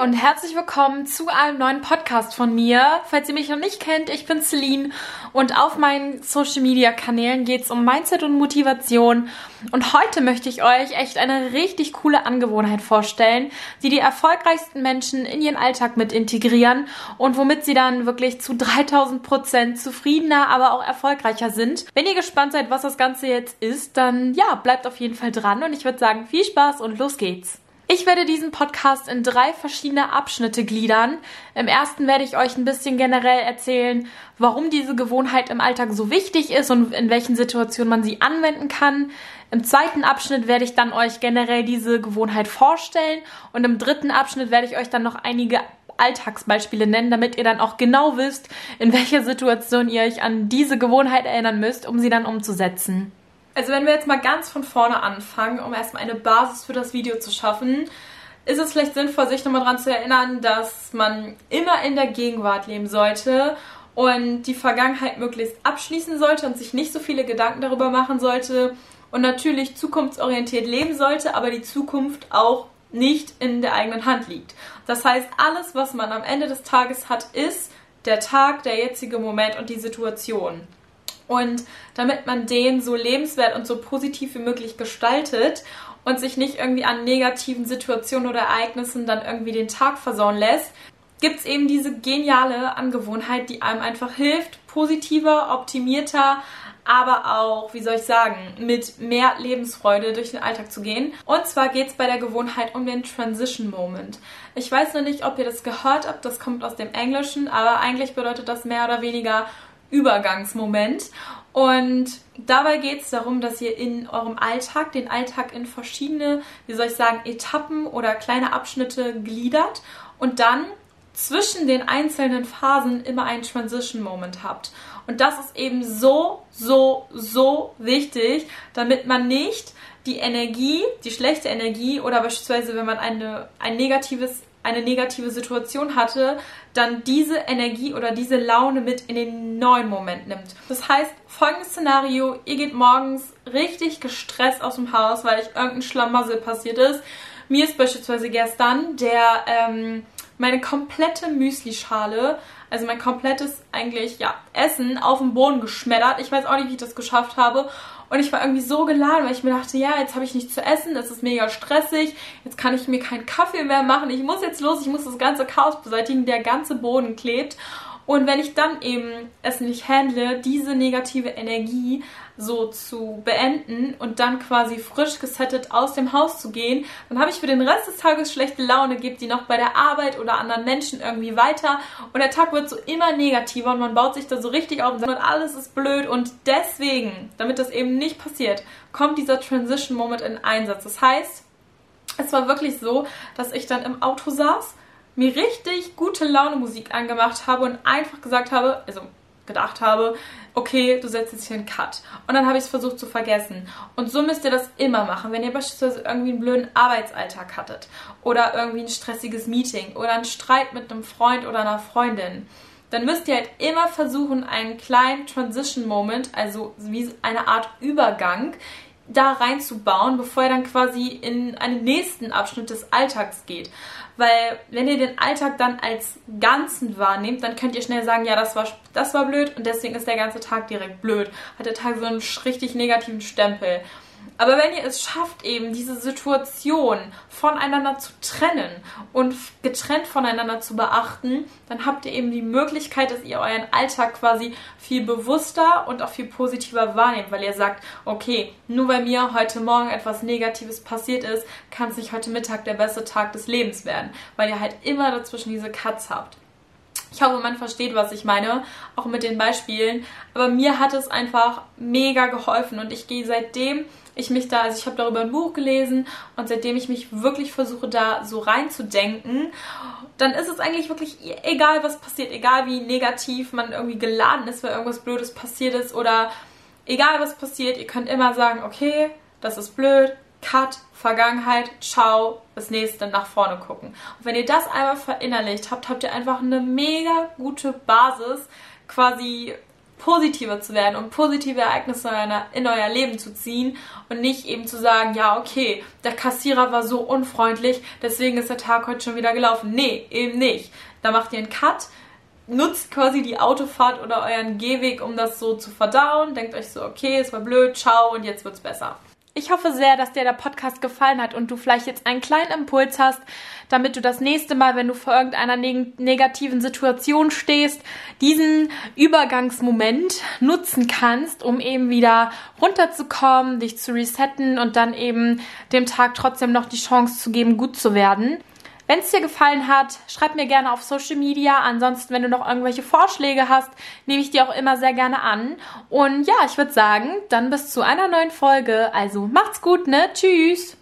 und herzlich willkommen zu einem neuen Podcast von mir. Falls ihr mich noch nicht kennt, ich bin Celine und auf meinen Social Media Kanälen geht es um Mindset und Motivation. Und heute möchte ich euch echt eine richtig coole Angewohnheit vorstellen, die die erfolgreichsten Menschen in ihren Alltag mit integrieren und womit sie dann wirklich zu 3000 Prozent zufriedener, aber auch erfolgreicher sind. Wenn ihr gespannt seid, was das Ganze jetzt ist, dann ja, bleibt auf jeden Fall dran und ich würde sagen, viel Spaß und los geht's. Ich werde diesen Podcast in drei verschiedene Abschnitte gliedern. Im ersten werde ich euch ein bisschen generell erzählen, warum diese Gewohnheit im Alltag so wichtig ist und in welchen Situationen man sie anwenden kann. Im zweiten Abschnitt werde ich dann euch generell diese Gewohnheit vorstellen und im dritten Abschnitt werde ich euch dann noch einige Alltagsbeispiele nennen, damit ihr dann auch genau wisst, in welcher Situation ihr euch an diese Gewohnheit erinnern müsst, um sie dann umzusetzen. Also wenn wir jetzt mal ganz von vorne anfangen, um erstmal eine Basis für das Video zu schaffen, ist es vielleicht sinnvoll, sich nochmal daran zu erinnern, dass man immer in der Gegenwart leben sollte und die Vergangenheit möglichst abschließen sollte und sich nicht so viele Gedanken darüber machen sollte und natürlich zukunftsorientiert leben sollte, aber die Zukunft auch nicht in der eigenen Hand liegt. Das heißt, alles, was man am Ende des Tages hat, ist der Tag, der jetzige Moment und die Situation. Und damit man den so lebenswert und so positiv wie möglich gestaltet und sich nicht irgendwie an negativen Situationen oder Ereignissen dann irgendwie den Tag versauen lässt, gibt es eben diese geniale Angewohnheit, die einem einfach hilft, positiver, optimierter, aber auch, wie soll ich sagen, mit mehr Lebensfreude durch den Alltag zu gehen. Und zwar geht es bei der Gewohnheit um den Transition Moment. Ich weiß noch nicht, ob ihr das gehört habt, das kommt aus dem Englischen, aber eigentlich bedeutet das mehr oder weniger Übergangsmoment. Und dabei geht es darum, dass ihr in eurem Alltag den Alltag in verschiedene, wie soll ich sagen, Etappen oder kleine Abschnitte gliedert und dann zwischen den einzelnen Phasen immer einen Transition Moment habt. Und das ist eben so, so, so wichtig, damit man nicht die Energie, die schlechte Energie oder beispielsweise, wenn man eine, ein negatives eine negative Situation hatte, dann diese Energie oder diese Laune mit in den neuen Moment nimmt. Das heißt, folgendes Szenario, ihr geht morgens richtig gestresst aus dem Haus, weil euch irgendein Schlamassel passiert ist. Mir ist beispielsweise gestern der, ähm, meine komplette Müslischale, also mein komplettes eigentlich, ja, Essen auf den Boden geschmettert. Ich weiß auch nicht, wie ich das geschafft habe. Und ich war irgendwie so geladen, weil ich mir dachte, ja, jetzt habe ich nichts zu essen, das ist mega stressig, jetzt kann ich mir keinen Kaffee mehr machen, ich muss jetzt los, ich muss das ganze Chaos beseitigen, der ganze Boden klebt. Und wenn ich dann eben es nicht handle, diese negative Energie so zu beenden und dann quasi frisch gesettet aus dem Haus zu gehen, dann habe ich für den Rest des Tages schlechte Laune, gibt die noch bei der Arbeit oder anderen Menschen irgendwie weiter und der Tag wird so immer negativer und man baut sich da so richtig auf und alles ist blöd und deswegen, damit das eben nicht passiert, kommt dieser Transition Moment in Einsatz. Das heißt, es war wirklich so, dass ich dann im Auto saß mir richtig gute Laune Musik angemacht habe und einfach gesagt habe, also gedacht habe, okay, du setzt jetzt hier einen Cut. Und dann habe ich es versucht zu vergessen. Und so müsst ihr das immer machen. Wenn ihr beispielsweise irgendwie einen blöden Arbeitsalltag hattet oder irgendwie ein stressiges Meeting oder einen Streit mit einem Freund oder einer Freundin, dann müsst ihr halt immer versuchen, einen kleinen Transition Moment, also wie eine Art Übergang, da reinzubauen, bevor ihr dann quasi in einen nächsten Abschnitt des Alltags geht. Weil wenn ihr den Alltag dann als Ganzen wahrnehmt, dann könnt ihr schnell sagen, ja, das war, das war blöd und deswegen ist der ganze Tag direkt blöd. Hat der Tag so einen richtig negativen Stempel. Aber wenn ihr es schafft, eben diese Situation voneinander zu trennen und getrennt voneinander zu beachten, dann habt ihr eben die Möglichkeit, dass ihr euren Alltag quasi viel bewusster und auch viel positiver wahrnehmt, weil ihr sagt, okay, nur weil mir heute Morgen etwas Negatives passiert ist, kann es nicht heute Mittag der beste Tag des Lebens werden, weil ihr halt immer dazwischen diese Cuts habt. Ich hoffe, man versteht, was ich meine, auch mit den Beispielen. Aber mir hat es einfach mega geholfen und ich gehe seitdem ich mich da, also ich habe darüber ein Buch gelesen und seitdem ich mich wirklich versuche, da so reinzudenken, dann ist es eigentlich wirklich egal, was passiert, egal wie negativ man irgendwie geladen ist, weil irgendwas Blödes passiert ist oder egal was passiert, ihr könnt immer sagen, okay, das ist blöd, Cut, Vergangenheit, ciao, das nächste nach vorne gucken. Und wenn ihr das einmal verinnerlicht habt, habt ihr einfach eine mega gute Basis, quasi positiver zu werden und positive Ereignisse in euer Leben zu ziehen und nicht eben zu sagen, ja, okay, der Kassierer war so unfreundlich, deswegen ist der Tag heute schon wieder gelaufen. Nee, eben nicht. Da macht ihr einen Cut, nutzt quasi die Autofahrt oder euren Gehweg, um das so zu verdauen. Denkt euch so, okay, es war blöd, ciao und jetzt wird's besser. Ich hoffe sehr, dass dir der Podcast gefallen hat und du vielleicht jetzt einen kleinen Impuls hast, damit du das nächste Mal, wenn du vor irgendeiner neg negativen Situation stehst, diesen Übergangsmoment nutzen kannst, um eben wieder runterzukommen, dich zu resetten und dann eben dem Tag trotzdem noch die Chance zu geben, gut zu werden. Wenn es dir gefallen hat, schreib mir gerne auf Social Media. Ansonsten, wenn du noch irgendwelche Vorschläge hast, nehme ich die auch immer sehr gerne an. Und ja, ich würde sagen, dann bis zu einer neuen Folge. Also macht's gut, ne? Tschüss!